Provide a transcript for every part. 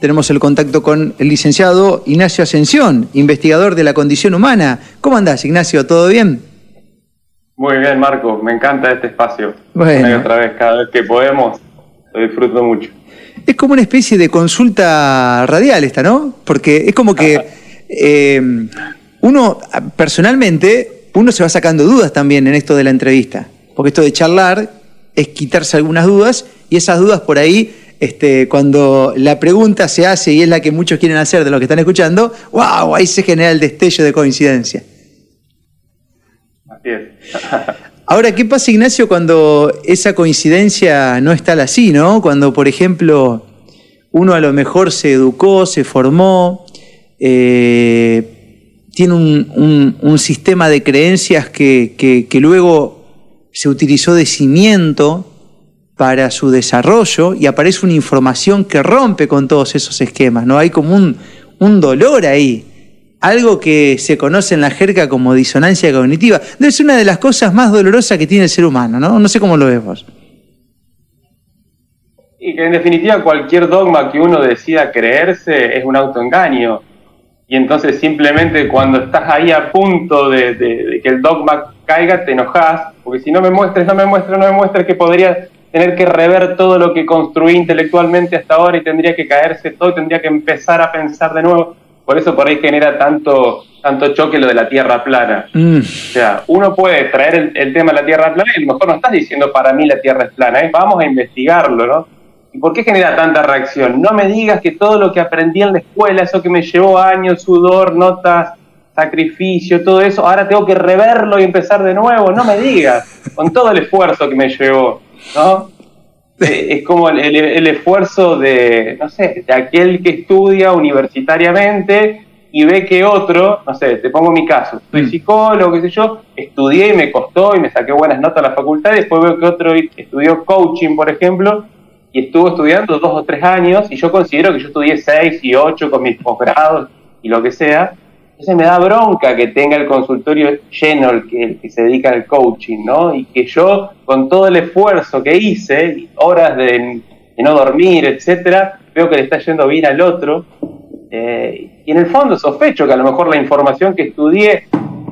Tenemos el contacto con el licenciado Ignacio Ascensión, investigador de la condición humana. ¿Cómo andás, Ignacio? ¿Todo bien? Muy bien, Marco. Me encanta este espacio. Bueno. otra vez, cada vez que podemos, lo disfruto mucho. Es como una especie de consulta radial esta, ¿no? Porque es como que eh, uno, personalmente, uno se va sacando dudas también en esto de la entrevista. Porque esto de charlar es quitarse algunas dudas y esas dudas por ahí este, cuando la pregunta se hace y es la que muchos quieren hacer de lo que están escuchando, wow, ahí se genera el destello de coincidencia. Así es. Ahora, ¿qué pasa, Ignacio, cuando esa coincidencia no está así, ¿no? Cuando, por ejemplo, uno a lo mejor se educó, se formó, eh, tiene un, sistema de creencias que, que luego se utilizó de cimiento para su desarrollo y aparece una información que rompe con todos esos esquemas, ¿no? Hay como un, un dolor ahí, algo que se conoce en la jerga como disonancia cognitiva. Es una de las cosas más dolorosas que tiene el ser humano, ¿no? No sé cómo lo ves vos. Y que en definitiva cualquier dogma que uno decida creerse es un autoengaño. Y entonces simplemente cuando estás ahí a punto de, que el dogma caiga, te enojas, porque si no me muestres, no me muestres, no me muestres que podría tener que rever todo lo que construí intelectualmente hasta ahora y tendría que caerse todo y tendría que empezar a pensar de nuevo. Por eso por ahí genera tanto, tanto choque lo de la tierra plana. Mm. O sea, uno puede traer el, tema de la tierra plana y a lo mejor no estás diciendo para mí la tierra es plana, ¿eh? vamos a investigarlo, ¿no? ¿Y por qué genera tanta reacción? No me digas que todo lo que aprendí en la escuela, eso que me llevó años, sudor, notas, sacrificio, todo eso, ahora tengo que reverlo y empezar de nuevo. No me digas, con todo el esfuerzo que me llevó. ¿No? Eh, es como el, esfuerzo de, no sé, de aquel que estudia universitariamente y ve que otro, no sé, te pongo mi caso, soy mm. psicólogo, qué sé yo, estudié y me costó y me saqué buenas notas a la facultad, y después veo que otro estudió coaching, por ejemplo, y estuvo estudiando dos o tres años, y yo considero que yo estudié seis y ocho con mis posgrados y lo que sea, entonces me da bronca que tenga el consultorio lleno el que, se dedica al coaching, ¿no? Y que yo, con todo el esfuerzo que hice, horas de, no dormir, etcétera, veo que le está yendo bien al otro. Eh, y en el fondo sospecho que a lo mejor la información que estudié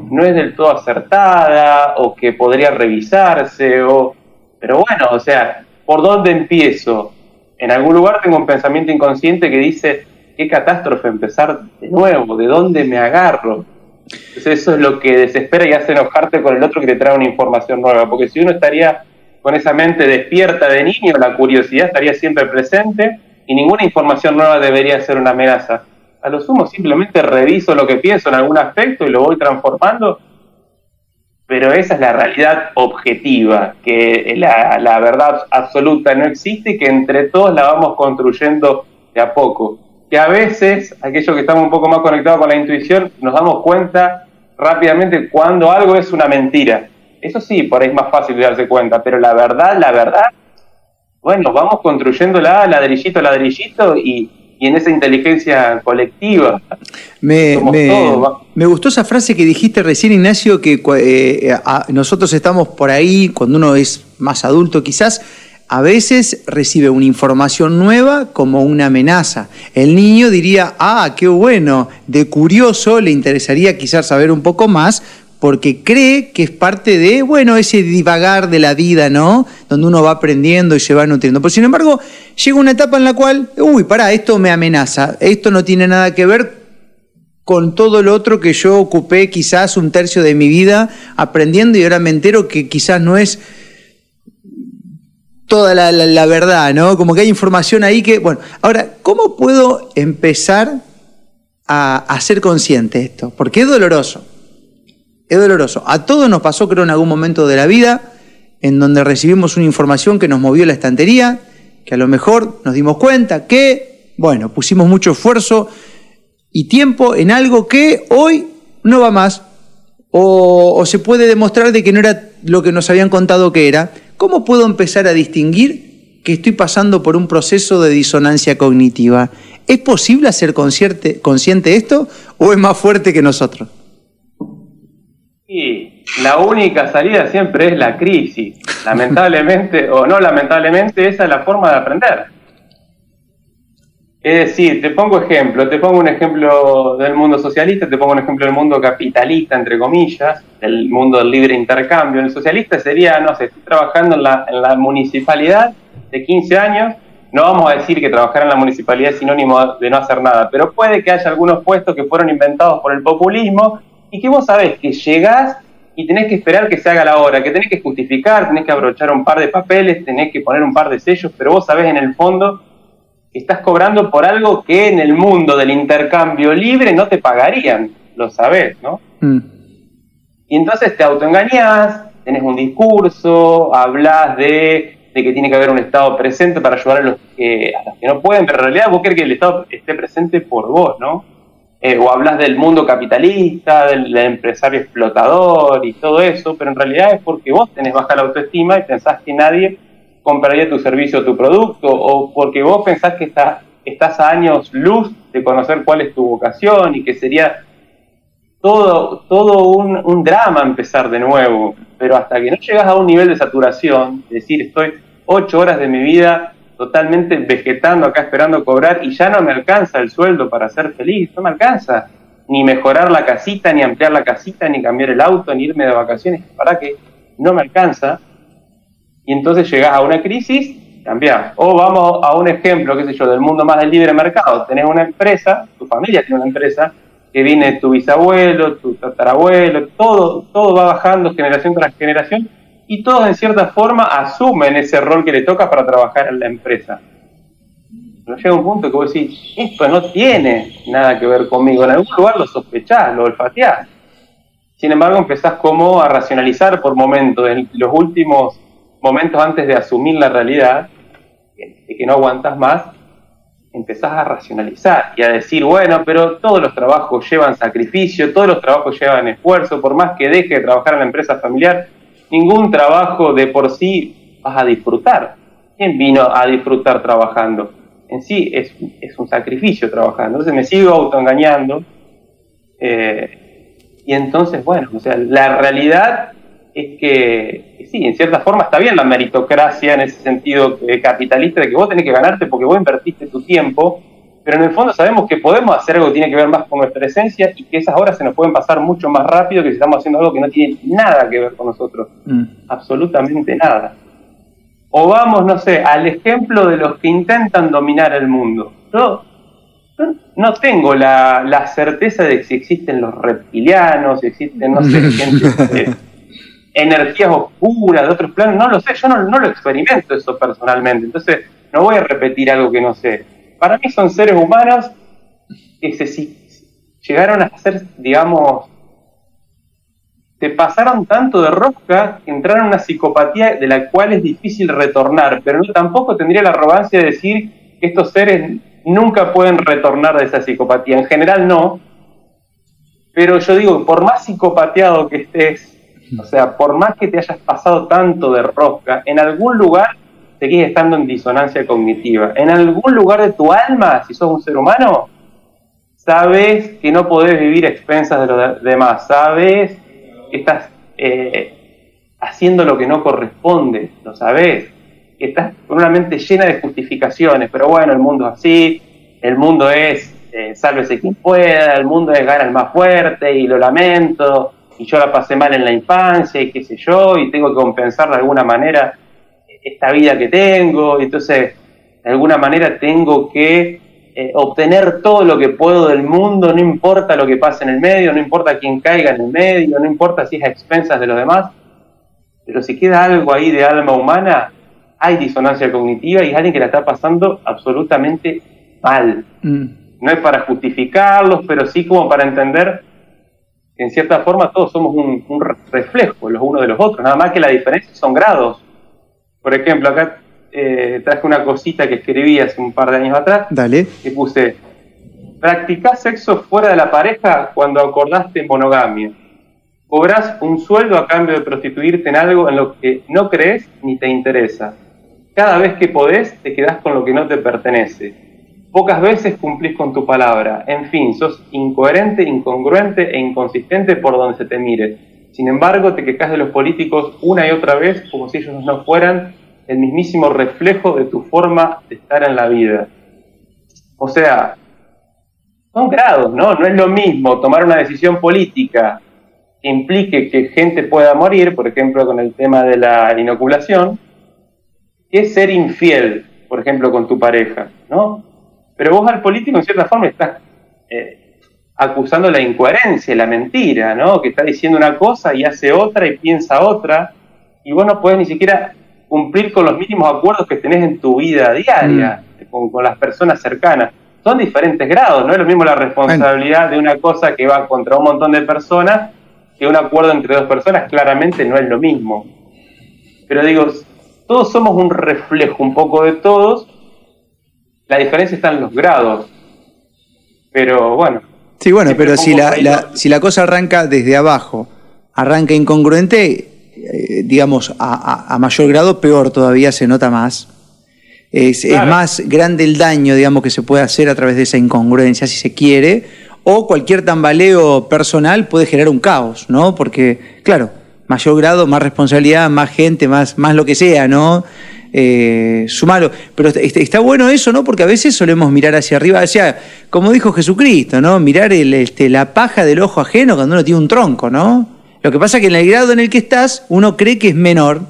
no es del todo acertada o que podría revisarse, o, pero bueno, o sea, ¿por dónde empiezo? En algún lugar tengo un pensamiento inconsciente que dice, qué catástrofe empezar de nuevo, de dónde me agarro. Entonces eso es lo que desespera y hace enojarte con el otro que te trae una información nueva, porque si uno estaría con esa mente despierta de niño, la curiosidad estaría siempre presente y ninguna información nueva debería ser una amenaza. A lo sumo simplemente reviso lo que pienso en algún aspecto y lo voy transformando, pero esa es la realidad objetiva, que la, la verdad absoluta no existe y que entre todos la vamos construyendo de a poco que a veces, aquellos que estamos un poco más conectados con la intuición, nos damos cuenta rápidamente cuando algo es una mentira. Eso sí, por ahí es más fácil de darse cuenta, pero la verdad, la verdad, bueno, vamos construyéndola ladrillito a ladrillito y, en esa inteligencia colectiva. Me, me, gustó esa frase que dijiste recién, Ignacio, que eh, nosotros estamos por ahí, cuando uno es más adulto quizás, a veces recibe una información nueva como una amenaza. El niño diría, ah, qué bueno, de curioso le interesaría quizás saber un poco más porque cree que es parte de, bueno, ese divagar de la vida, ¿no? Donde uno va aprendiendo y se va nutriendo. Pero sin embargo, llega una etapa en la cual, uy, pará, esto me amenaza, esto no tiene nada que ver con todo lo otro que yo ocupé quizás un tercio de mi vida aprendiendo y ahora me entero que quizás no es toda la, verdad, ¿no? Como que hay información ahí que, bueno, ahora, ¿cómo puedo empezar a, ser consciente de esto? Porque es doloroso, es doloroso. A todos nos pasó, creo, en algún momento de la vida, en donde recibimos una información que nos movió la estantería, que a lo mejor nos dimos cuenta que, bueno, pusimos mucho esfuerzo y tiempo en algo que hoy no va más, o, o se puede demostrar de que no era lo que nos habían contado que era, ¿cómo puedo empezar a distinguir que estoy pasando por un proceso de disonancia cognitiva? ¿Es posible hacer consciente, consciente esto o es más fuerte que nosotros? Sí, la única salida siempre es la crisis. Lamentablemente, o no lamentablemente, esa es la forma de aprender. Es decir, te pongo ejemplo, te pongo un ejemplo del mundo socialista, te pongo un ejemplo del mundo capitalista, entre comillas, del mundo del libre intercambio. El socialista sería, no sé, estoy trabajando en la, en la municipalidad de 15 años, no vamos a decir que trabajar en la municipalidad es sinónimo de no hacer nada, pero puede que haya algunos puestos que fueron inventados por el populismo y que vos sabés que llegás y tenés que esperar que se haga la hora, que tenés que justificar, tenés que abrochar un par de papeles, tenés que poner un par de sellos, pero vos sabés en el fondo estás cobrando por algo que en el mundo del intercambio libre no te pagarían, lo sabés, ¿no? Mm. Y entonces te autoengañás, tenés un discurso, hablas de, que tiene que haber un Estado presente para ayudar a los, que, a los que no pueden, pero en realidad vos querés que el Estado esté presente por vos, ¿no? Eh, o hablas del mundo capitalista, del, empresario explotador y todo eso, pero en realidad es porque vos tenés baja la autoestima y pensás que nadie compraría tu servicio o tu producto, o porque vos pensás que estás, a años luz de conocer cuál es tu vocación y que sería todo, todo un, un drama empezar de nuevo. Pero hasta que no llegas a un nivel de saturación, es decir, estoy ocho horas de mi vida totalmente vegetando acá esperando cobrar y ya no me alcanza el sueldo para ser feliz, no me alcanza ni mejorar la casita, ni ampliar la casita, ni cambiar el auto, ni irme de vacaciones, para que no me alcanza, y entonces llegas a una crisis, cambiás. O vamos a un ejemplo, qué sé yo, del mundo más del libre mercado. Tenés una empresa, tu familia tiene una empresa, que viene tu bisabuelo, tu tatarabuelo, todo, todo va bajando generación tras generación y todos en cierta forma asumen ese rol que le toca para trabajar en la empresa. Pero llega un punto que vos decís, esto no tiene nada que ver conmigo, en algún lugar lo sospechás, lo olfateás. Sin embargo, empezás como a racionalizar por momentos, en los últimos momentos antes de asumir la realidad, de que no aguantas más, empezás a racionalizar y a decir, bueno, pero todos los trabajos llevan sacrificio, todos los trabajos llevan esfuerzo, por más que deje de trabajar en la empresa familiar, ningún trabajo de por sí vas a disfrutar. ¿Quién vino a disfrutar trabajando? En sí es, es un sacrificio trabajar. Entonces me sigo autoengañando. Eh, y entonces, bueno, o sea, la realidad es que, sí, en cierta forma está bien la meritocracia en ese sentido eh, capitalista de que vos tenés que ganarte porque vos invertiste tu tiempo, pero en el fondo sabemos que podemos hacer algo que tiene que ver más con nuestra esencia y que esas horas se nos pueden pasar mucho más rápido que si estamos haciendo algo que no tiene nada que ver con nosotros. Mm. Absolutamente nada. O vamos, no sé, al ejemplo de los que intentan dominar el mundo. Yo, no tengo la, certeza de que si existen los reptilianos, si existen, no sé, gente energías oscuras de otros planos, no lo sé, yo no, lo experimento eso personalmente, entonces no voy a repetir algo que no sé. Para mí son seres humanos que se, llegaron a ser, digamos, te pasaron tanto de rosca que entraron en una psicopatía de la cual es difícil retornar, pero no, tampoco tendría la arrogancia de decir que estos seres nunca pueden retornar de esa psicopatía. En general no, pero yo digo, por más psicopateado que estés, o sea, por más que te hayas pasado tanto de rosca, en algún lugar seguís estando en disonancia cognitiva. En algún lugar de tu alma, si sos un ser humano, sabes que no podés vivir a expensas de los demás, sabes que estás eh, haciendo lo que no corresponde, lo sabes, que estás con una mente llena de justificaciones, pero bueno, el mundo es así, el mundo es eh, sálvese quien pueda, el mundo es gana el más fuerte y lo lamento, y yo la pasé mal en la infancia y qué sé yo, y tengo que compensar de alguna manera esta vida que tengo, y entonces de alguna manera tengo que eh, obtener todo lo que puedo del mundo, no importa lo que pase en el medio, no importa quién caiga en el medio, no importa si es a expensas de los demás, pero si queda algo ahí de alma humana, hay disonancia cognitiva y es alguien que la está pasando absolutamente mal. Mm. No es para justificarlos, pero sí como para entender en cierta forma todos somos un, reflejo los unos de los otros, nada más que la diferencia son grados. Por ejemplo, acá eh, traje una cosita que escribí hace un par de años atrás, Dale. que puse, practicás sexo fuera de la pareja cuando acordaste monogamia. Cobrás un sueldo a cambio de prostituirte en algo en lo que no crees ni te interesa. Cada vez que podés, te quedás con lo que no te pertenece Pocas veces cumplís con tu palabra. En fin, sos incoherente, incongruente e inconsistente por donde se te mire. Sin embargo, te quejas de los políticos una y otra vez como si ellos no fueran el mismísimo reflejo de tu forma de estar en la vida. O sea, son grados, ¿no? No es lo mismo tomar una decisión política que implique que gente pueda morir, por ejemplo, con el tema de la inoculación, que ser infiel, por ejemplo, con tu pareja, ¿no? Pero vos al político, en cierta forma, estás eh, acusando la incoherencia, la mentira, ¿no? Que está diciendo una cosa y hace otra y piensa otra, y vos no podés ni siquiera cumplir con los mínimos acuerdos que tenés en tu vida diaria, mm. con, las personas cercanas. Son diferentes grados, no es lo mismo la responsabilidad de una cosa que va contra un montón de personas que un acuerdo entre dos personas, claramente no es lo mismo. Pero digo, todos somos un reflejo un poco de todos, la diferencia está en los grados. Pero bueno. Sí, bueno, pero si la, si la cosa arranca desde abajo, arranca incongruente, eh, digamos, a, mayor grado, peor todavía se nota más. Es, más grande el daño, digamos, que se puede hacer a través de esa incongruencia, si se quiere, o cualquier tambaleo personal puede generar un caos, ¿no? Porque, claro, mayor grado, más responsabilidad, más gente, más, más lo que sea, ¿no? Eh, sumalo. Pero está, bueno eso, ¿no? Porque a veces solemos mirar hacia arriba, hacia, como dijo Jesucristo, ¿no? Mirar el, este, la paja del ojo ajeno cuando uno tiene un tronco, ¿no? Lo que pasa es que en el grado en el que estás, uno cree que es menor.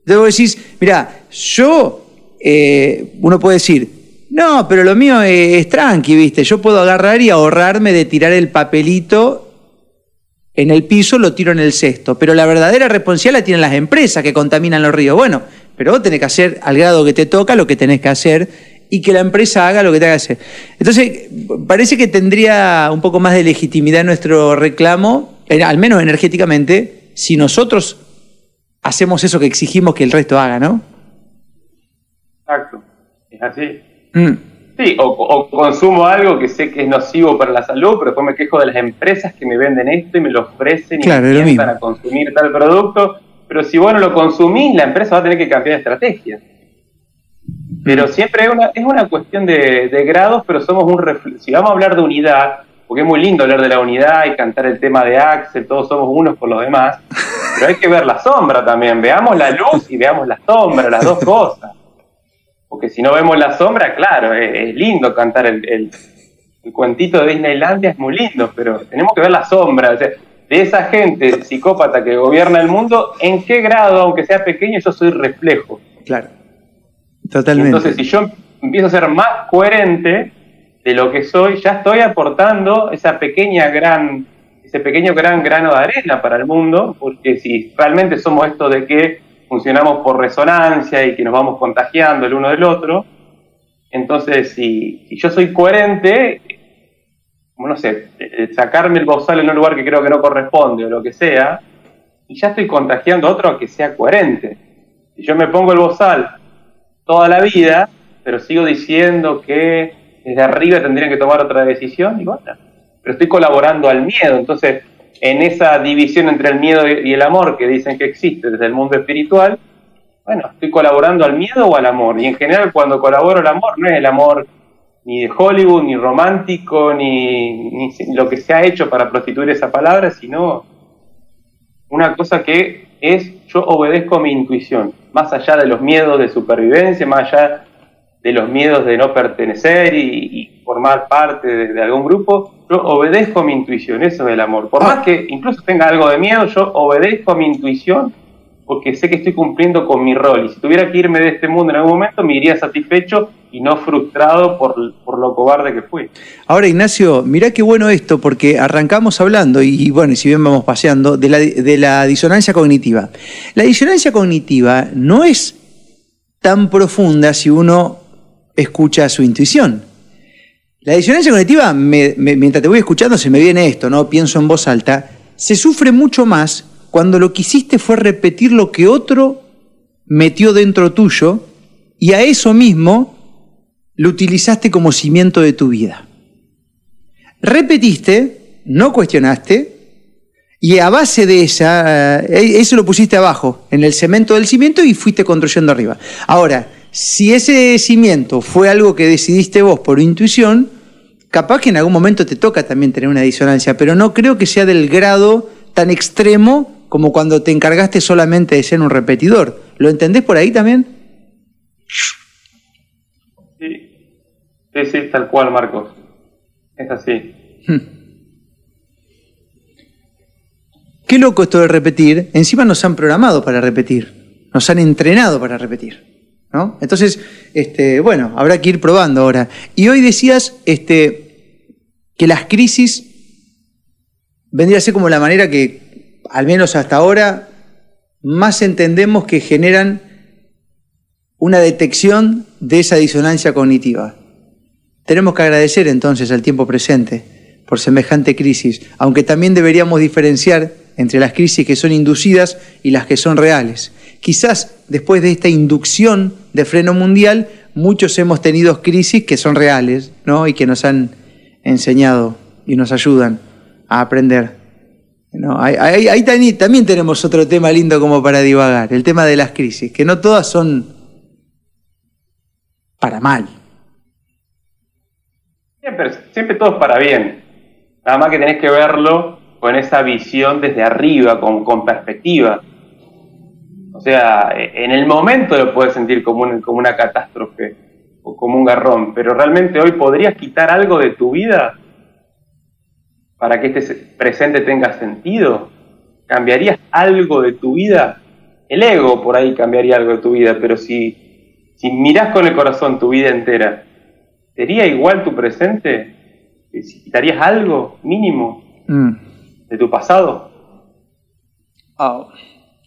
Entonces vos decís, mira, yo, eh, uno puede decir, no, pero lo mío es, tranqui, ¿viste? Yo puedo agarrar y ahorrarme de tirar el papelito en el piso, lo tiro en el cesto. Pero la verdadera responsabilidad la tienen las empresas que contaminan los ríos. Bueno, pero vos tenés que hacer al grado que te toca lo que tenés que hacer y que la empresa haga lo que tenga que hacer. Entonces, parece que tendría un poco más de legitimidad nuestro reclamo al menos energéticamente, si nosotros hacemos eso que exigimos que el resto haga, ¿no? Exacto, es así. Mm. Sí, o, consumo algo que sé que es nocivo para la salud, pero después me quejo de las empresas que me venden esto y me lo ofrecen y me invitan a consumir tal producto. Pero si vos no lo consumís, la empresa va a tener que cambiar de estrategia. Pero siempre es una, es una cuestión de, de grados, pero somos un Si vamos a hablar de unidad, porque es muy lindo hablar de la unidad y cantar el tema de Axel, todos somos unos por los demás, pero hay que ver la sombra también, veamos la luz y veamos la sombra, las dos cosas. Porque si no vemos la sombra, claro, es, lindo cantar el, el, cuentito de Disneylandia, es muy lindo, pero tenemos que ver la sombra. De esa gente psicópata que gobierna el mundo, ¿en qué grado, aunque sea pequeño, yo soy reflejo? Claro, totalmente. Entonces, si yo empiezo a ser más coherente, de lo que soy, ya estoy aportando esa pequeña gran, ese pequeño gran grano de arena para el mundo, porque si realmente somos esto de que funcionamos por resonancia y que nos vamos contagiando el uno del otro, entonces si, yo soy coherente, no sé, sacarme el bozal en un lugar que creo que no corresponde o lo que sea, y ya estoy contagiando a otro que sea coherente. Si yo me pongo el bozal toda la vida, pero sigo diciendo que desde arriba tendrían que tomar otra decisión, y bueno, pero estoy colaborando al miedo. Entonces, en esa división entre el miedo y el amor que dicen que existe desde el mundo espiritual, bueno, estoy colaborando al miedo o al amor. Y en general, cuando colaboro al amor, no es el amor ni de Hollywood, ni romántico, ni, ni lo que se ha hecho para prostituir esa palabra, sino una cosa que es yo obedezco a mi intuición, más allá de los miedos de supervivencia, más allá de los miedos de no pertenecer y, formar parte de, algún grupo, yo obedezco a mi intuición, eso es el amor. Por más que incluso tenga algo de miedo, yo obedezco a mi intuición porque sé que estoy cumpliendo con mi rol. Y si tuviera que irme de este mundo en algún momento, me iría satisfecho y no frustrado por, lo cobarde que fui. Ahora, Ignacio, mirá qué bueno esto, porque arrancamos hablando, y bueno, y si bien vamos paseando, de la, de la disonancia cognitiva. La disonancia cognitiva no es tan profunda si uno escucha su intuición. La disonancia cognitiva, mientras te voy escuchando, se me viene esto, ¿no? Pienso en voz alta, se sufre mucho más cuando lo que hiciste fue repetir lo que otro metió dentro tuyo y a eso mismo lo utilizaste como cimiento de tu vida. Repetiste, no cuestionaste, y a base de esa, eh, eso lo pusiste abajo, en el cemento del cimiento y fuiste construyendo arriba. Ahora, si ese cimiento fue algo que decidiste vos por intuición, capaz que en algún momento te toca también tener una disonancia, pero no creo que sea del grado tan extremo como cuando te encargaste solamente de ser un repetidor. ¿Lo entendés por ahí también? Sí. Sí, sí, tal cual, Marcos. Es así. Hmm. Qué loco esto de repetir. Encima nos han programado para repetir. Nos han entrenado para repetir. ¿no? Entonces, este, bueno, habrá que ir probando ahora. Y hoy decías este, que las crisis vendría a ser como la manera que, al menos hasta ahora, más entendemos que generan una detección de esa disonancia cognitiva. Tenemos que agradecer entonces al tiempo presente por semejante crisis, aunque también deberíamos diferenciar entre las crisis que son inducidas y las que son reales. Quizás después de esta inducción de freno mundial, muchos hemos tenido crisis que son reales ¿no? y que nos han enseñado y nos ayudan a aprender. No, ahí, también tenemos otro tema lindo como para divagar, el tema de las crisis, que no todas son para mal. Siempre, siempre todo es para bien. Nada más que tenés que verlo con esa visión desde arriba, con, perspectiva. O sea, en el momento lo puedes sentir como, como una catástrofe o como un garrón, pero realmente hoy podrías quitar algo de tu vida para que este presente tenga sentido. ¿Cambiarías algo de tu vida? El ego por ahí cambiaría algo de tu vida, pero si, si mirás con el corazón tu vida entera, ¿sería igual tu presente? ¿Si quitarías algo mínimo? Mm de tu pasado. Oh,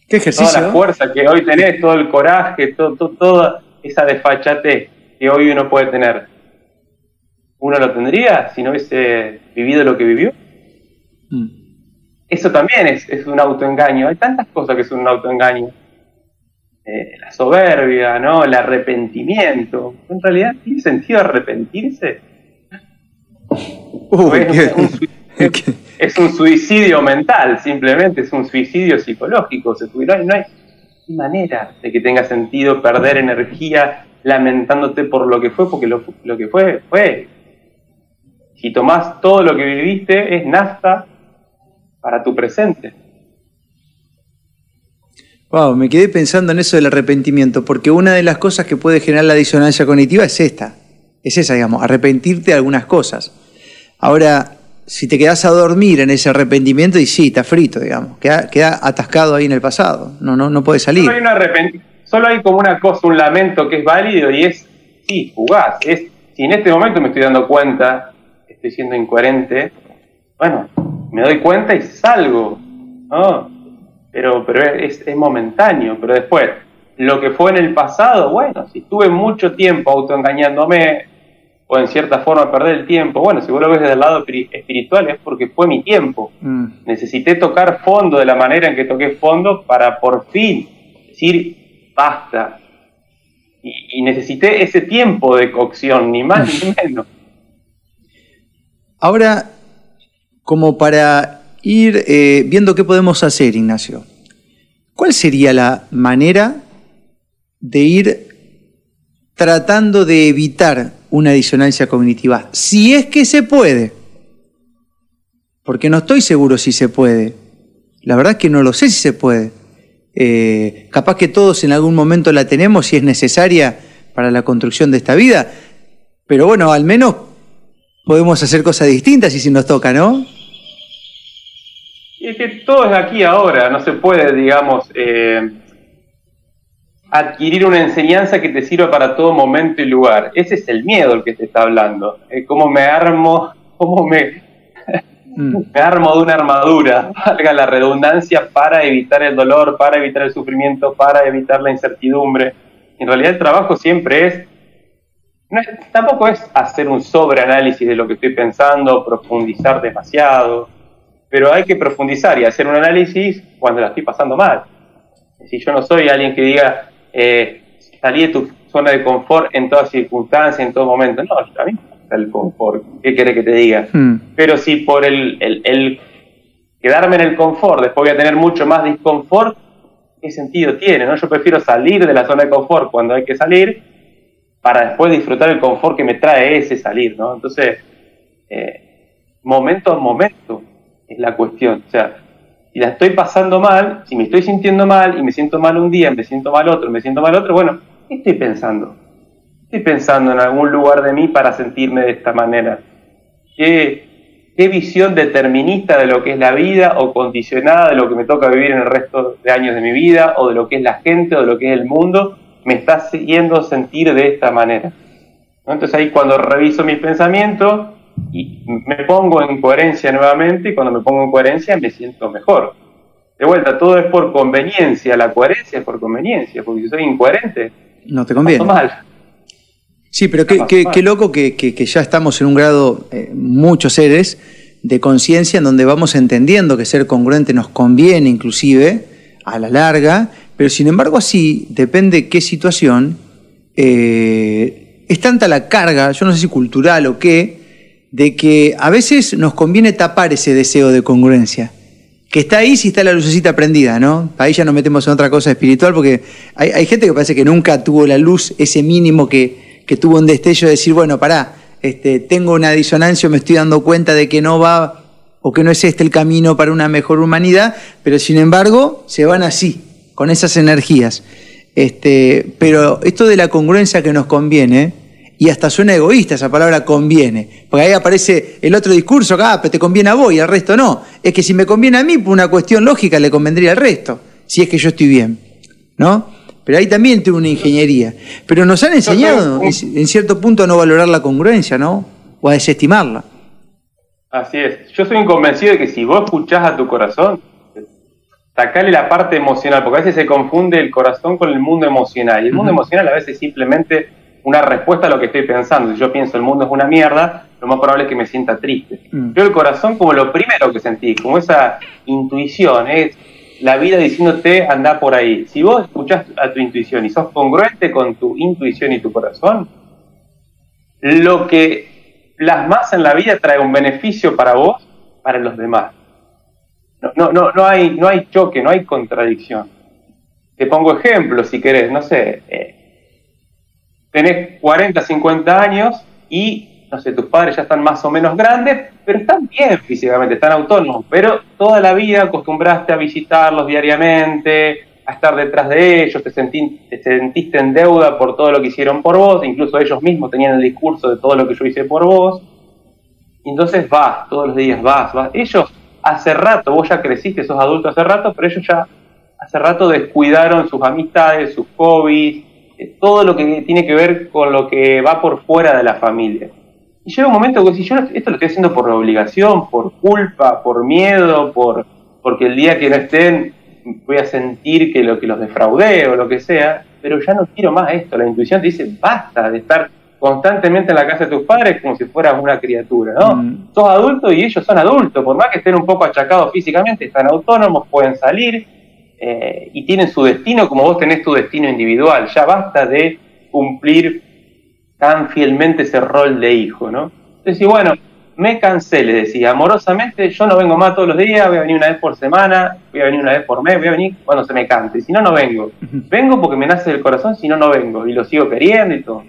qué ejercicio. Toda la fuerza que hoy tenés, todo el coraje, todo, toda esa desfachate que hoy uno puede tener. ¿Uno lo tendría si no hubiese vivido lo que vivió? Mm. Eso también es, es, un autoengaño. Hay tantas cosas que son un autoengaño. Eh, la soberbia, ¿no? El arrepentimiento. En realidad, ¿tiene sentido arrepentirse? Uy, es un suicidio mental, simplemente es un suicidio psicológico. Se no, hay, no hay manera de que tenga sentido perder energía lamentándote por lo que fue, porque lo, que fue, fue. Si tomás todo lo que viviste, es nafta para tu presente. Wow, me quedé pensando en eso del arrepentimiento, porque una de las cosas que puede generar la disonancia cognitiva es esta, es esa, digamos, arrepentirte de algunas cosas. Ahora, si te quedas a dormir en ese arrepentimiento y sí, está frito, digamos, queda, queda atascado ahí en el pasado, no, no, no puede salir. Solo hay, Solo hay como una cosa, un lamento que es válido y es, sí, fugaz. Es, si en este momento me estoy dando cuenta, estoy siendo incoherente, bueno, me doy cuenta y salgo, ¿no? Pero, pero es, es momentáneo, pero después, lo que fue en el pasado, bueno, si estuve mucho tiempo autoengañándome, o en cierta forma perder el tiempo. Bueno, si vos lo ves desde el lado espiritual es porque fue mi tiempo. Mm. Necesité tocar fondo de la manera en que toqué fondo para por fin decir basta. Y, necesité ese tiempo de cocción, ni más ni menos. Ahora, como para ir eh, viendo qué podemos hacer, Ignacio, ¿cuál sería la manera de ir tratando de evitar una disonancia cognitiva, si es que se puede, porque no estoy seguro si se puede, la verdad es que no lo sé si se puede. Eh, capaz que todos en algún momento la tenemos si es necesaria para la construcción de esta vida, pero bueno, al menos podemos hacer cosas distintas y si nos toca, ¿no? Y es que todo es aquí ahora, no se puede, digamos, eh, adquirir una enseñanza que te sirva para todo momento y lugar. Ese es el miedo el que te está hablando. Es cómo me armo, cómo me, mm. me armo de una armadura, valga la redundancia, para evitar el dolor, para evitar el sufrimiento, para evitar la incertidumbre. En realidad el trabajo siempre es, no es tampoco es hacer un sobreanálisis de lo que estoy pensando, profundizar demasiado, pero hay que profundizar y hacer un análisis cuando la estoy pasando mal. Si yo no soy alguien que diga, eh, salir de tu zona de confort en todas circunstancias, en todo momento. No, a mí me el confort. ¿Qué querés que te diga? Hmm. Pero si por el, el, quedarme en el confort, después voy a tener mucho más disconfort, ¿qué sentido tiene? ¿no? Yo prefiero salir de la zona de confort cuando hay que salir para después disfrutar el confort que me trae ese salir, ¿no? Entonces, eh, momento a momento es la cuestión. O sea, y la estoy pasando mal, si me estoy sintiendo mal y me siento mal un día, me siento mal otro, me siento mal otro, bueno, ¿qué estoy pensando? estoy pensando en algún lugar de mí para sentirme de esta manera? ¿Qué, ¿Qué visión determinista de lo que es la vida o condicionada de lo que me toca vivir en el resto de años de mi vida o de lo que es la gente o de lo que es el mundo me está haciendo sentir de esta manera? Entonces ahí cuando reviso mis pensamientos y me pongo en coherencia nuevamente y cuando me pongo en coherencia me siento mejor. De vuelta, todo es por conveniencia, la coherencia es por conveniencia, porque si soy incoherente, no te conviene. mal. Sí, pero qué, qué, loco que, ya estamos en un grado, eh, muchos seres, de conciencia en donde vamos entendiendo que ser congruente nos conviene inclusive a la larga, pero sin embargo así, depende qué situación, eh, es tanta la carga, yo no sé si cultural o qué, de que a veces nos conviene tapar ese deseo de congruencia que está ahí si está la lucecita prendida, ¿no? Ahí ya nos metemos en otra cosa espiritual porque hay, gente que parece que nunca tuvo la luz, ese mínimo que, tuvo un destello de decir, bueno, pará, este, tengo una disonancia, me estoy dando cuenta de que no va o que no es este el camino para una mejor humanidad, pero sin embargo se van así, con esas energías. Este, pero esto de la congruencia que nos conviene, y hasta suena egoísta esa palabra conviene, porque ahí aparece el otro discurso, ah, pero te conviene a vos y al resto no. Es que si me conviene a mí, por una cuestión lógica le convendría al resto, si es que yo estoy bien, ¿no? Pero ahí también tengo una ingeniería. Pero nos han enseñado en cierto punto a no valorar la congruencia, ¿no? O a desestimarla. Así es. Yo soy convencido de que si vos escuchás a tu corazón, sacale la parte emocional, porque a veces se confunde el corazón con el mundo emocional. Y el mundo emocional a veces simplemente una respuesta a lo que estoy pensando. Si yo pienso el mundo es una mierda, lo más probable es que me sienta triste. Mm. Yo el corazón como lo primero que sentí, como esa intuición, es la vida diciéndote anda por ahí. Si vos escuchás a tu intuición y sos congruente con tu intuición y tu corazón, lo que plasmas en la vida trae un beneficio para vos, para los demás. No, no, no, no, hay, no hay choque, no hay contradicción. Te pongo ejemplos si querés, no sé. Eh, tenés 40, 50 años y, no sé, tus padres ya están más o menos grandes, pero están bien físicamente, están autónomos, pero toda la vida acostumbraste a visitarlos diariamente, a estar detrás de ellos, te, te sentiste en deuda por todo lo que hicieron por vos, incluso ellos mismos tenían el discurso de todo lo que yo hice por vos. Entonces vas, todos los días vas, vas. Ellos hace rato, vos ya creciste, sos adulto hace rato, pero ellos ya hace rato descuidaron sus amistades, sus hobbies, todo lo que tiene que ver con lo que va por fuera de la familia. Y llega un momento que si yo esto lo estoy haciendo por obligación, por culpa, por miedo, por porque el día que no estén voy a sentir que lo que los defraudé o lo que sea, pero ya no quiero más esto. La intuición te dice, basta de estar constantemente en la casa de tus padres como si fueras una criatura, ¿no? Mm. Sos adulto y ellos son adultos, por más que estén un poco achacados físicamente, están autónomos, pueden salir, eh, y tienen su destino como vos tenés tu destino individual. Ya basta de cumplir tan fielmente ese rol de hijo, ¿no? Entonces, bueno, me cansé, le decía, amorosamente, yo no vengo más todos los días, voy a venir una vez por semana, voy a venir una vez por mes, voy a venir cuando se me cante, si no, no vengo. Vengo porque me nace del corazón, si no, no vengo, y lo sigo queriendo y todo.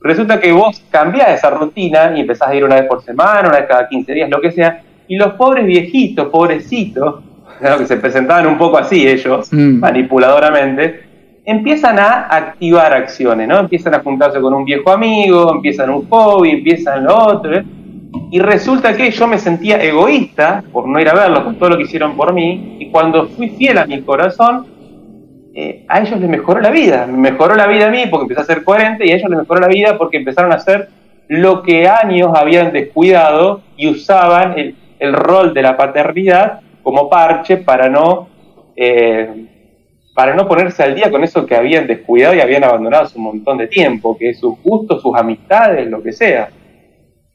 Resulta que vos cambiás esa rutina y empezás a ir una vez por semana, una vez cada 15 días, lo que sea, y los pobres viejitos, pobrecitos, que se presentaban un poco así ellos, mm. manipuladoramente, empiezan a activar acciones, ¿no? Empiezan a juntarse con un viejo amigo, empiezan un hobby, empiezan lo otro, ¿eh? y resulta que yo me sentía egoísta por no ir a verlos con todo lo que hicieron por mí, y cuando fui fiel a mi corazón, eh, a ellos les mejoró la vida, me mejoró la vida a mí porque empecé a ser coherente, y a ellos les mejoró la vida porque empezaron a hacer lo que años habían descuidado y usaban el rol de la paternidad como parche para no, eh, para no ponerse al día con eso que habían descuidado y habían abandonado hace un montón de tiempo, que es sus gustos, sus amistades, lo que sea.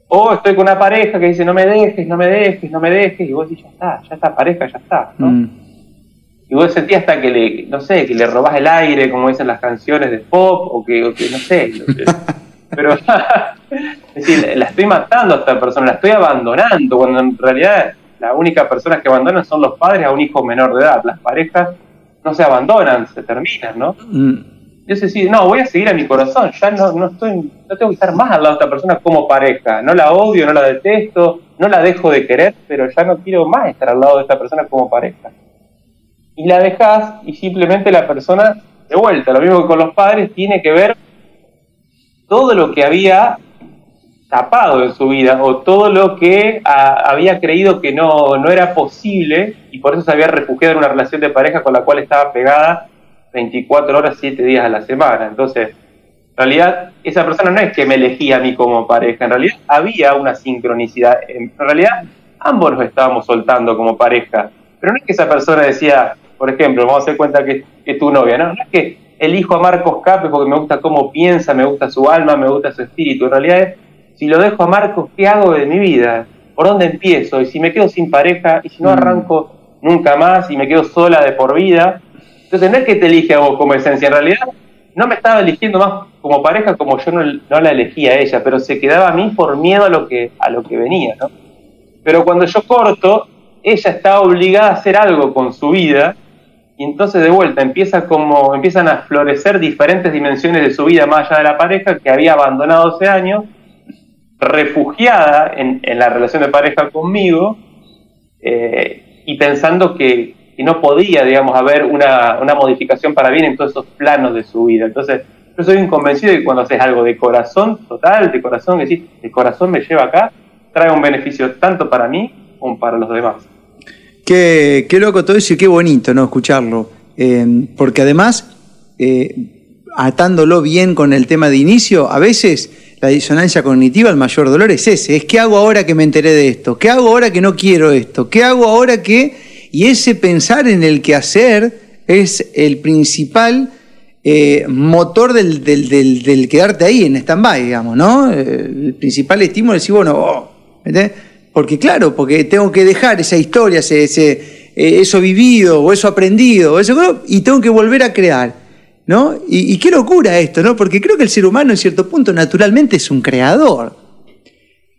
O estoy con una pareja que dice no me dejes, no me dejes, no me dejes, y vos decís ya está, ya está pareja, ya está, ¿no? Mm. Y vos sentís hasta que le, no sé, que le robás el aire, como dicen las canciones de pop, o que, o que no sé, pero es decir, la estoy matando a esta persona, la estoy abandonando, cuando en realidad la única persona que abandonan son los padres a un hijo menor de edad. Las parejas no se abandonan, se terminan, ¿no? Mm. Yo sé, sí, no, voy a seguir a mi corazón, ya no, no, estoy, no tengo que estar más al lado de esta persona como pareja. No la odio, no la detesto, no la dejo de querer, pero ya no quiero más estar al lado de esta persona como pareja. Y la dejas y simplemente la persona, de vuelta, lo mismo que con los padres, tiene que ver todo lo que había tapado en su vida o todo lo que había creído que no, no era posible y por eso se había refugiado en una relación de pareja con la cual estaba pegada 24 horas, 7 días a la semana. Entonces, en realidad, esa persona no es que me elegía a mí como pareja, en realidad había una sincronicidad. En realidad, ambos nos estábamos soltando como pareja. Pero no es que esa persona decía, por ejemplo, vamos a hacer cuenta que es tu novia, ¿no? No es que elijo a Marcos Cape porque me gusta cómo piensa, me gusta su alma, me gusta su espíritu. En realidad es si lo dejo a Marcos, ¿qué hago de mi vida? ¿Por dónde empiezo? Y si me quedo sin pareja, y si no mm. arranco nunca más, y me quedo sola de por vida. Entonces no es que te elige a vos como esencia, en realidad no me estaba eligiendo más como pareja como yo no, la elegía a ella, pero se quedaba a mí por miedo a lo que, a lo que venía, ¿no? Pero cuando yo corto, ella está obligada a hacer algo con su vida, y entonces de vuelta empieza como, empiezan a florecer diferentes dimensiones de su vida más allá de la pareja que había abandonado hace años, refugiada en, la relación de pareja conmigo eh, y pensando que, no podía, digamos, haber una, modificación para bien en todos esos planos de su vida. Entonces, yo soy convencido de que cuando haces algo de corazón total, de corazón, que decís, el corazón me lleva acá, trae un beneficio tanto para mí como para los demás. Qué, qué loco todo eso y qué bonito, ¿no? Escucharlo. Eh, porque además, eh, atándolo bien con el tema de inicio, a veces la disonancia cognitiva, el mayor dolor es ese, es qué hago ahora que me enteré de esto, qué hago ahora que no quiero esto, qué hago ahora que... Y ese pensar en el que hacer es el principal eh, motor del, del, quedarte ahí en stand-by, digamos, ¿no? El principal estímulo es decir, bueno, oh, porque claro, porque tengo que dejar esa historia, ese, ese, eh, eso vivido o eso aprendido, eso, y tengo que volver a crear. ¿No? Y, qué locura esto, ¿no? Porque creo que el ser humano en cierto punto naturalmente es un creador.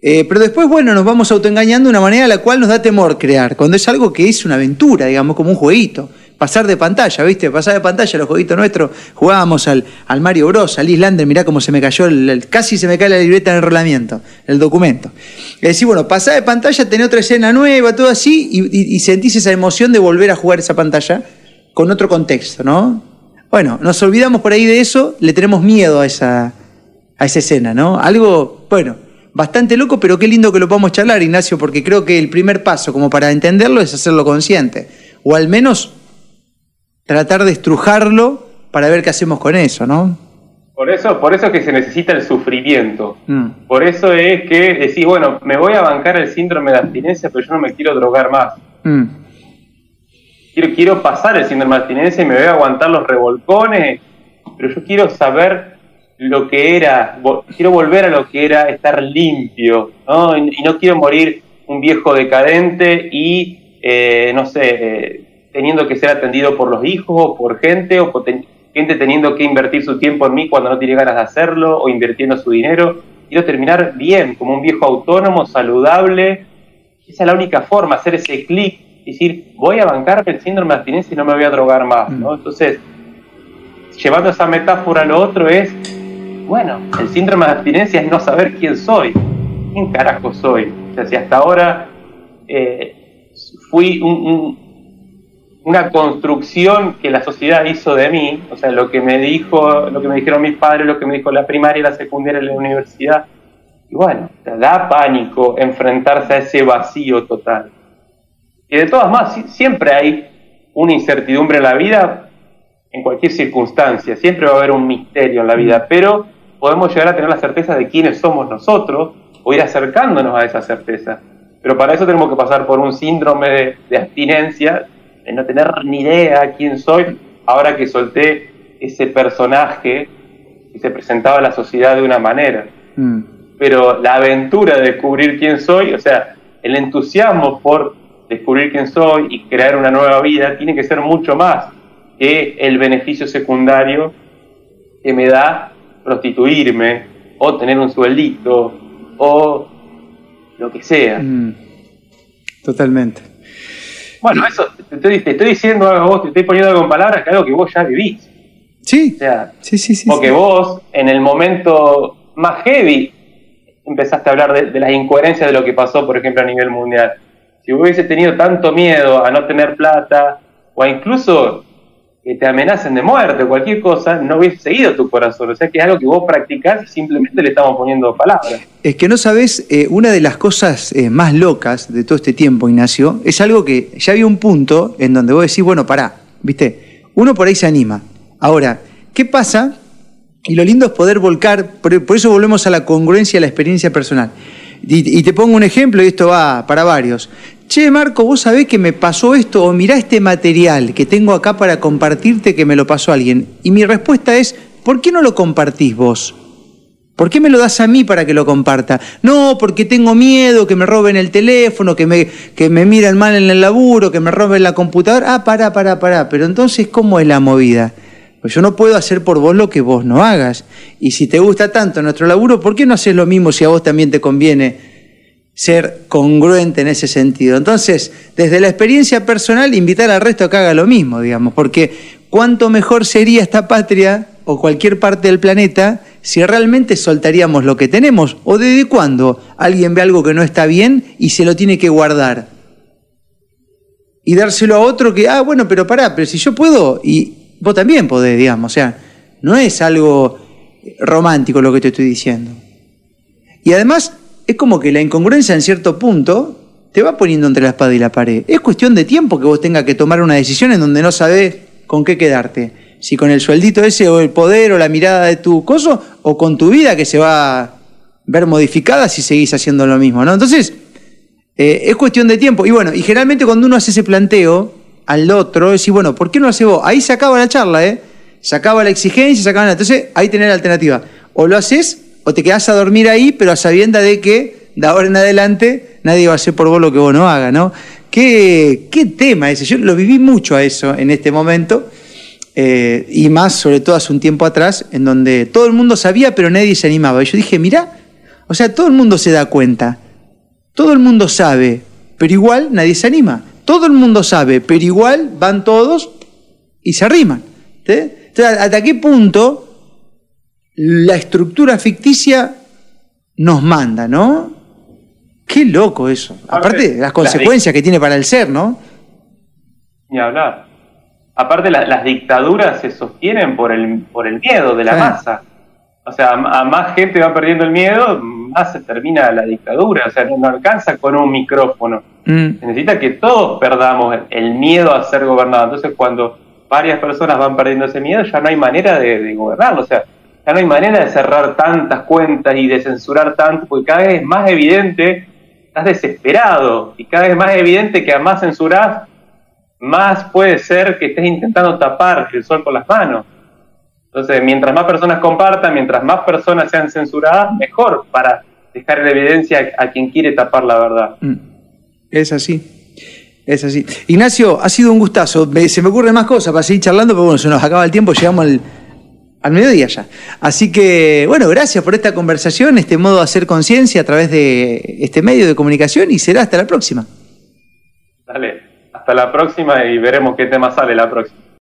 Eh, pero después, bueno, nos vamos autoengañando de una manera a la cual nos da temor crear, cuando es algo que es una aventura, digamos, como un jueguito. Pasar de pantalla, ¿viste? Pasar de pantalla, los jueguitos nuestros, jugábamos al, al Mario Bros, al Islander, mirá cómo se me cayó, el, casi se me cae la libreta el enrolamiento, el documento. Es decir, bueno, pasar de pantalla, tener otra escena nueva, todo así, y, y sentís esa emoción de volver a jugar esa pantalla con otro contexto, ¿no? Bueno, nos olvidamos por ahí de eso, le tenemos miedo a esa, a esa escena, ¿no? Algo, bueno, bastante loco, pero qué lindo que lo podamos charlar, Ignacio, porque creo que el primer paso como para entenderlo es hacerlo consciente, o al menos tratar de estrujarlo para ver qué hacemos con eso, ¿no? Por eso, por eso es que se necesita el sufrimiento. Mm. Por eso es que decís, bueno, me voy a bancar el síndrome de abstinencia, pero yo no me quiero drogar más. Mm quiero, quiero pasar el síndrome de abstinencia y me voy a aguantar los revolcones, pero yo quiero saber lo que era, quiero volver a lo que era estar limpio, ¿no? Y, no quiero morir un viejo decadente y, eh, no sé, eh, teniendo que ser atendido por los hijos o por gente o gente teniendo que invertir su tiempo en mí cuando no tiene ganas de hacerlo o invirtiendo su dinero. Quiero terminar bien, como un viejo autónomo, saludable. Esa es la única forma, hacer ese clic decir, voy a bancarme el síndrome de abstinencia y no me voy a drogar más, ¿no? Mm. Entonces, llevando esa metáfora a lo otro es, bueno, el síndrome de abstinencia es no saber quién soy, quién carajo soy. O sea, si hasta ahora eh, fui una construcción que la sociedad hizo de mí, o sea, lo que me dijo, lo que me dijeron mis padres, lo que me dijo la primaria, la secundaria, la universidad, y bueno, da pánico enfrentarse a ese vacío total. Y de todas más, siempre hay una incertidumbre en la vida, en cualquier circunstancia, siempre va a haber un misterio en la vida, mm. pero podemos llegar a tener la certeza de quiénes somos nosotros o ir acercándonos a esa certeza. Pero para eso tenemos que pasar por un síndrome de, abstinencia, de no tener ni idea quién soy, ahora que solté ese personaje y se presentaba a la sociedad de una manera. Mm. Pero la aventura de descubrir quién soy, o sea, el entusiasmo por descubrir quién soy y crear una nueva vida tiene que ser mucho más que el beneficio secundario que me da prostituirme o tener un sueldito o lo que sea. Mm. totalmente. Bueno, eso te estoy, diciendo algo vos, te estoy poniendo algo en palabras que algo que vos ya vivís. Sí. O sea, sí, sí, sí. Porque vos, en el momento más heavy, empezaste a hablar de, de las incoherencias de lo que pasó, por ejemplo, a nivel mundial si hubiese tenido tanto miedo a no tener plata, o incluso que te amenacen de muerte o cualquier cosa, no hubiese seguido tu corazón. O sea que es algo que vos practicás y simplemente le estamos poniendo palabras. Es que no sabes, eh, una de las cosas eh, más locas de todo este tiempo, Ignacio, es algo que ya había un punto en donde vos decís, bueno, pará, ¿viste? Uno por ahí se anima. Ahora, ¿qué pasa? Y lo lindo es poder volcar, por, eso volvemos a la congruencia, a la experiencia personal. Y te pongo un ejemplo, y esto va para varios che Marco, vos sabés que me pasó esto o mirá este material que tengo acá para compartirte que me lo pasó alguien. Y mi respuesta es, ¿por qué no lo compartís vos? ¿Por qué me lo das a mí para que lo comparta? No, porque tengo miedo que me roben el teléfono, que me, que me miran mal en el laburo, que me roben la computadora. Ah, pará, pará, pará. Pero entonces, ¿cómo es la movida? Pues yo no puedo hacer por vos lo que vos no hagas. Y si te gusta tanto nuestro laburo, ¿por qué no haces lo mismo si a vos también te conviene ser congruente en ese sentido. Entonces, desde la experiencia personal, invitar al resto a que haga lo mismo, digamos, porque cuánto mejor sería esta patria o cualquier parte del planeta si realmente soltaríamos lo que tenemos, o desde cuándo alguien ve algo que no está bien y se lo tiene que guardar. Y dárselo a otro que, ah, bueno, pero pará, pero si yo puedo, y vos también podés, digamos, o sea, no es algo romántico lo que te estoy diciendo. Y además, es como que la incongruencia en cierto punto te va poniendo entre la espada y la pared. Es cuestión de tiempo que vos tengas que tomar una decisión en donde no sabés con qué quedarte. Si con el sueldito ese o el poder o la mirada de tu coso o con tu vida que se va a ver modificada si seguís haciendo lo mismo, ¿no? Entonces, eh, es cuestión de tiempo. Y bueno, y generalmente cuando uno hace ese planteo al otro, decir, bueno, ¿por qué no hace vos? Ahí se acaba la charla, ¿eh? Se acaba la exigencia, se acaba la... Entonces, ahí tenés alternativa. O lo haces o te quedás a dormir ahí, pero a sabienda de que de ahora en adelante nadie va a hacer por vos lo que vos no hagas, ¿no? ¿Qué, qué tema ese? Yo lo viví mucho a eso en este momento, eh, y más sobre todo hace un tiempo atrás, en donde todo el mundo sabía, pero nadie se animaba. Y yo dije, mira, o sea, todo el mundo se da cuenta, todo el mundo sabe, pero igual nadie se anima. Todo el mundo sabe, pero igual van todos y se arriman. Entonces, ¿hasta qué punto la estructura ficticia nos manda, ¿no? Qué loco eso. Aparte, las consecuencias que tiene para el ser, ¿no? Ni hablar. Aparte, las dictaduras se sostienen por el, por el miedo de la masa. O sea, a, más gente va perdiendo el miedo, más se termina la dictadura. O sea, no, alcanza con un micrófono. Mm. Se necesita que todos perdamos el, miedo a ser gobernados. Entonces, cuando varias personas van perdiendo ese miedo, ya no hay manera de, de gobernarlo. O sea, ya no hay manera de cerrar tantas cuentas y de censurar tanto, porque cada vez es más evidente, estás desesperado, y cada vez es más evidente que a más censurás, más puede ser que estés intentando tapar el sol con las manos. Entonces, mientras más personas compartan, mientras más personas sean censuradas, mejor para dejar en evidencia a quien quiere tapar la verdad. Mm. Es así. Es así. Ignacio, ha sido un gustazo. Se me ocurren más cosas para seguir charlando, pero bueno, se nos acaba el tiempo, llegamos al al mediodía ya. Así que, bueno, gracias por esta conversación, este modo de hacer conciencia a través de este medio de comunicación y será hasta la próxima. Dale, hasta la próxima y veremos qué tema sale la próxima.